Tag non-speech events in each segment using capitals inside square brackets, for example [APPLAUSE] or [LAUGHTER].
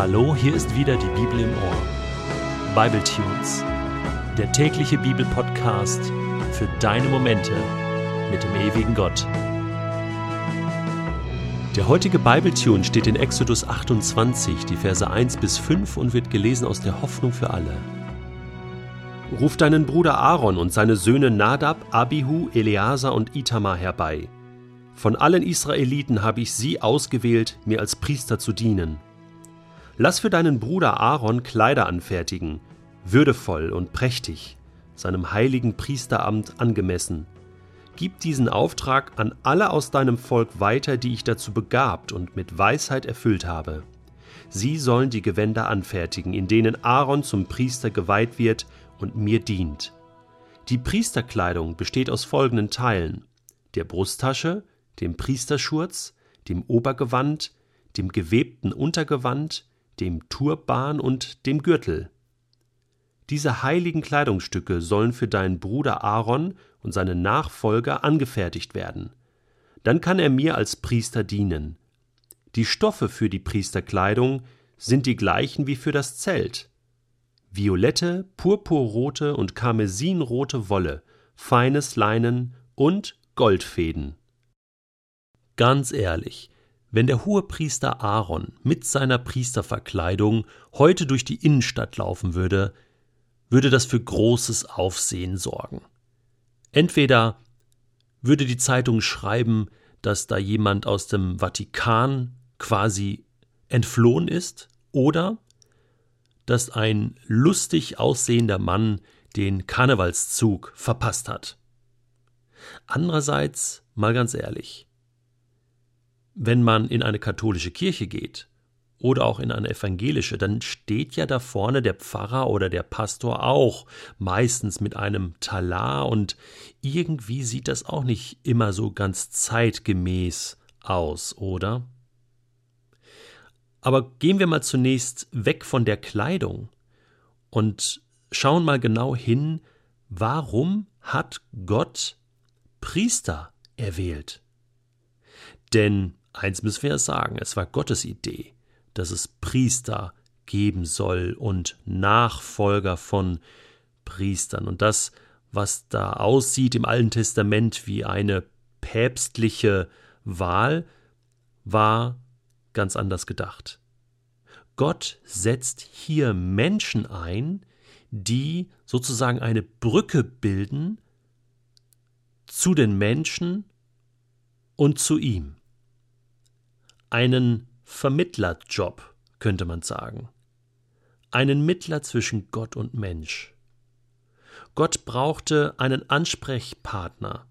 Hallo, hier ist wieder die Bibel im Ohr. Bible Tunes, der tägliche Bibelpodcast für deine Momente mit dem ewigen Gott. Der heutige Bible Tune steht in Exodus 28, die Verse 1 bis 5 und wird gelesen aus der Hoffnung für alle. Ruf deinen Bruder Aaron und seine Söhne Nadab, Abihu, Eleazar und Itamar herbei. Von allen Israeliten habe ich sie ausgewählt, mir als Priester zu dienen. Lass für deinen Bruder Aaron Kleider anfertigen, würdevoll und prächtig, seinem heiligen Priesteramt angemessen. Gib diesen Auftrag an alle aus deinem Volk weiter, die ich dazu begabt und mit Weisheit erfüllt habe. Sie sollen die Gewänder anfertigen, in denen Aaron zum Priester geweiht wird und mir dient. Die Priesterkleidung besteht aus folgenden Teilen: der Brusttasche, dem Priesterschurz, dem Obergewand, dem gewebten Untergewand, dem Turban und dem Gürtel. Diese heiligen Kleidungsstücke sollen für deinen Bruder Aaron und seine Nachfolger angefertigt werden. Dann kann er mir als Priester dienen. Die Stoffe für die Priesterkleidung sind die gleichen wie für das Zelt, violette, purpurrote und karmesinrote Wolle, feines Leinen und Goldfäden. Ganz ehrlich, wenn der Hohepriester Aaron mit seiner Priesterverkleidung heute durch die Innenstadt laufen würde, würde das für großes Aufsehen sorgen. Entweder würde die Zeitung schreiben, dass da jemand aus dem Vatikan quasi entflohen ist, oder dass ein lustig aussehender Mann den Karnevalszug verpasst hat. Andererseits, mal ganz ehrlich, wenn man in eine katholische Kirche geht oder auch in eine evangelische, dann steht ja da vorne der Pfarrer oder der Pastor auch, meistens mit einem Talar und irgendwie sieht das auch nicht immer so ganz zeitgemäß aus, oder? Aber gehen wir mal zunächst weg von der Kleidung und schauen mal genau hin, warum hat Gott Priester erwählt? Denn eins müssen wir sagen, es war Gottes Idee, dass es Priester geben soll und Nachfolger von Priestern. Und das, was da aussieht im Alten Testament wie eine päpstliche Wahl, war ganz anders gedacht. Gott setzt hier Menschen ein, die sozusagen eine Brücke bilden zu den Menschen und zu ihm. Einen Vermittlerjob, könnte man sagen. Einen Mittler zwischen Gott und Mensch. Gott brauchte einen Ansprechpartner,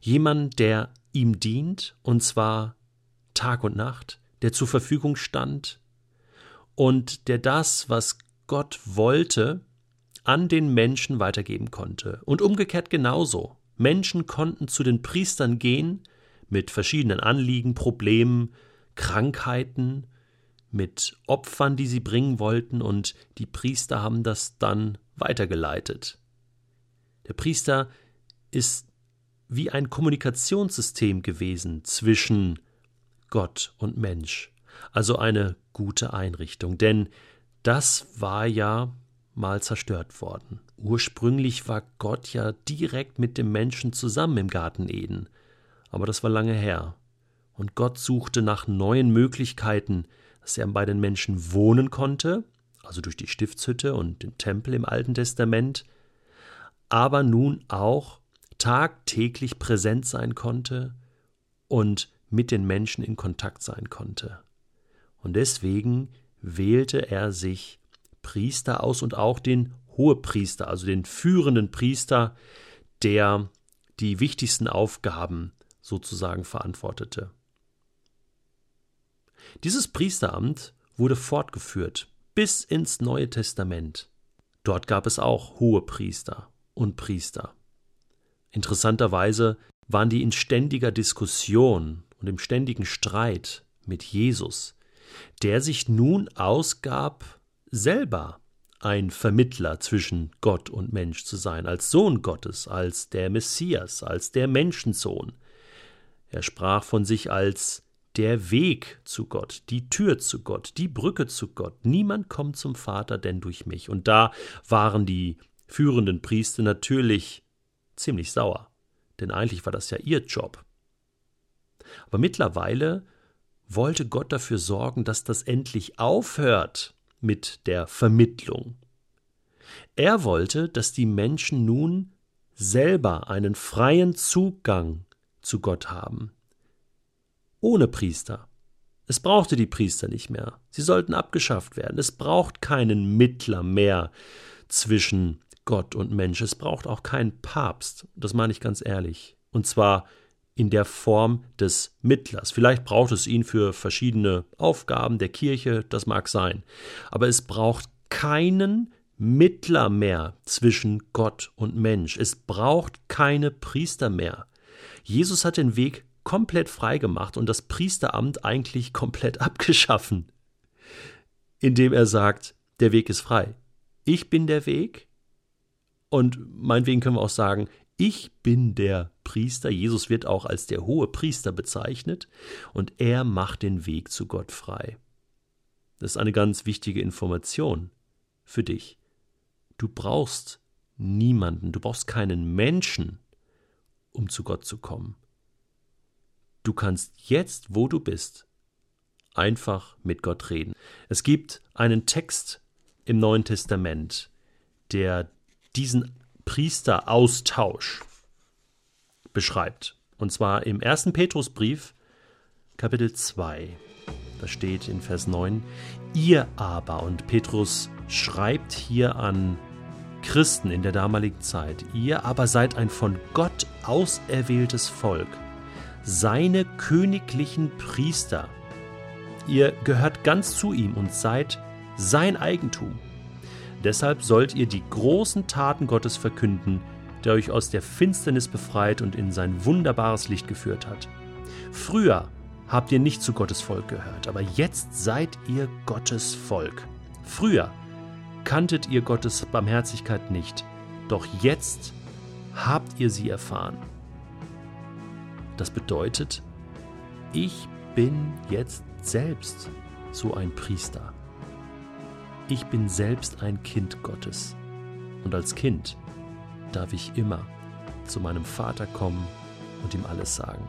jemand, der ihm dient, und zwar Tag und Nacht, der zur Verfügung stand und der das, was Gott wollte, an den Menschen weitergeben konnte. Und umgekehrt genauso. Menschen konnten zu den Priestern gehen mit verschiedenen Anliegen, Problemen, Krankheiten, mit Opfern, die sie bringen wollten, und die Priester haben das dann weitergeleitet. Der Priester ist wie ein Kommunikationssystem gewesen zwischen Gott und Mensch. Also eine gute Einrichtung, denn das war ja mal zerstört worden. Ursprünglich war Gott ja direkt mit dem Menschen zusammen im Garten Eden, aber das war lange her. Und Gott suchte nach neuen Möglichkeiten, dass er bei den Menschen wohnen konnte, also durch die Stiftshütte und den Tempel im Alten Testament, aber nun auch tagtäglich präsent sein konnte und mit den Menschen in Kontakt sein konnte. Und deswegen wählte er sich Priester aus und auch den Hohepriester, also den führenden Priester, der die wichtigsten Aufgaben sozusagen verantwortete. Dieses Priesteramt wurde fortgeführt bis ins Neue Testament. Dort gab es auch Hohepriester und Priester. Interessanterweise waren die in ständiger Diskussion und im ständigen Streit mit Jesus, der sich nun ausgab, selber ein Vermittler zwischen Gott und Mensch zu sein, als Sohn Gottes, als der Messias, als der Menschensohn. Er sprach von sich als der Weg zu Gott, die Tür zu Gott, die Brücke zu Gott. Niemand kommt zum Vater denn durch mich. Und da waren die führenden Priester natürlich ziemlich sauer, denn eigentlich war das ja ihr Job. Aber mittlerweile wollte Gott dafür sorgen, dass das endlich aufhört mit der Vermittlung. Er wollte, dass die Menschen nun selber einen freien Zugang zu Gott haben. Ohne Priester. Es brauchte die Priester nicht mehr. Sie sollten abgeschafft werden. Es braucht keinen Mittler mehr zwischen Gott und Mensch. Es braucht auch keinen Papst. Das meine ich ganz ehrlich. Und zwar in der Form des Mittlers. Vielleicht braucht es ihn für verschiedene Aufgaben der Kirche, das mag sein. Aber es braucht keinen Mittler mehr zwischen Gott und Mensch. Es braucht keine Priester mehr. Jesus hat den Weg komplett frei gemacht und das Priesteramt eigentlich komplett [LAUGHS] abgeschaffen, indem er sagt, der Weg ist frei. Ich bin der Weg und meinetwegen können wir auch sagen, ich bin der Priester. Jesus wird auch als der hohe Priester bezeichnet und er macht den Weg zu Gott frei. Das ist eine ganz wichtige Information für dich. Du brauchst niemanden, du brauchst keinen Menschen, um zu Gott zu kommen. Du kannst jetzt, wo du bist, einfach mit Gott reden. Es gibt einen Text im Neuen Testament, der diesen Priesteraustausch beschreibt. Und zwar im ersten Petrusbrief, Kapitel 2. Da steht in Vers 9, ihr aber, und Petrus schreibt hier an Christen in der damaligen Zeit, ihr aber seid ein von Gott auserwähltes Volk, seine königlichen Priester. Ihr gehört ganz zu ihm und seid sein Eigentum. Deshalb sollt ihr die großen Taten Gottes verkünden, der euch aus der Finsternis befreit und in sein wunderbares Licht geführt hat. Früher habt ihr nicht zu Gottes Volk gehört, aber jetzt seid ihr Gottes Volk. Früher kanntet ihr Gottes Barmherzigkeit nicht, doch jetzt habt ihr sie erfahren. Das bedeutet, ich bin jetzt selbst so ein Priester ich bin selbst ein Kind Gottes. Und als Kind darf ich immer zu meinem Vater kommen und ihm alles sagen.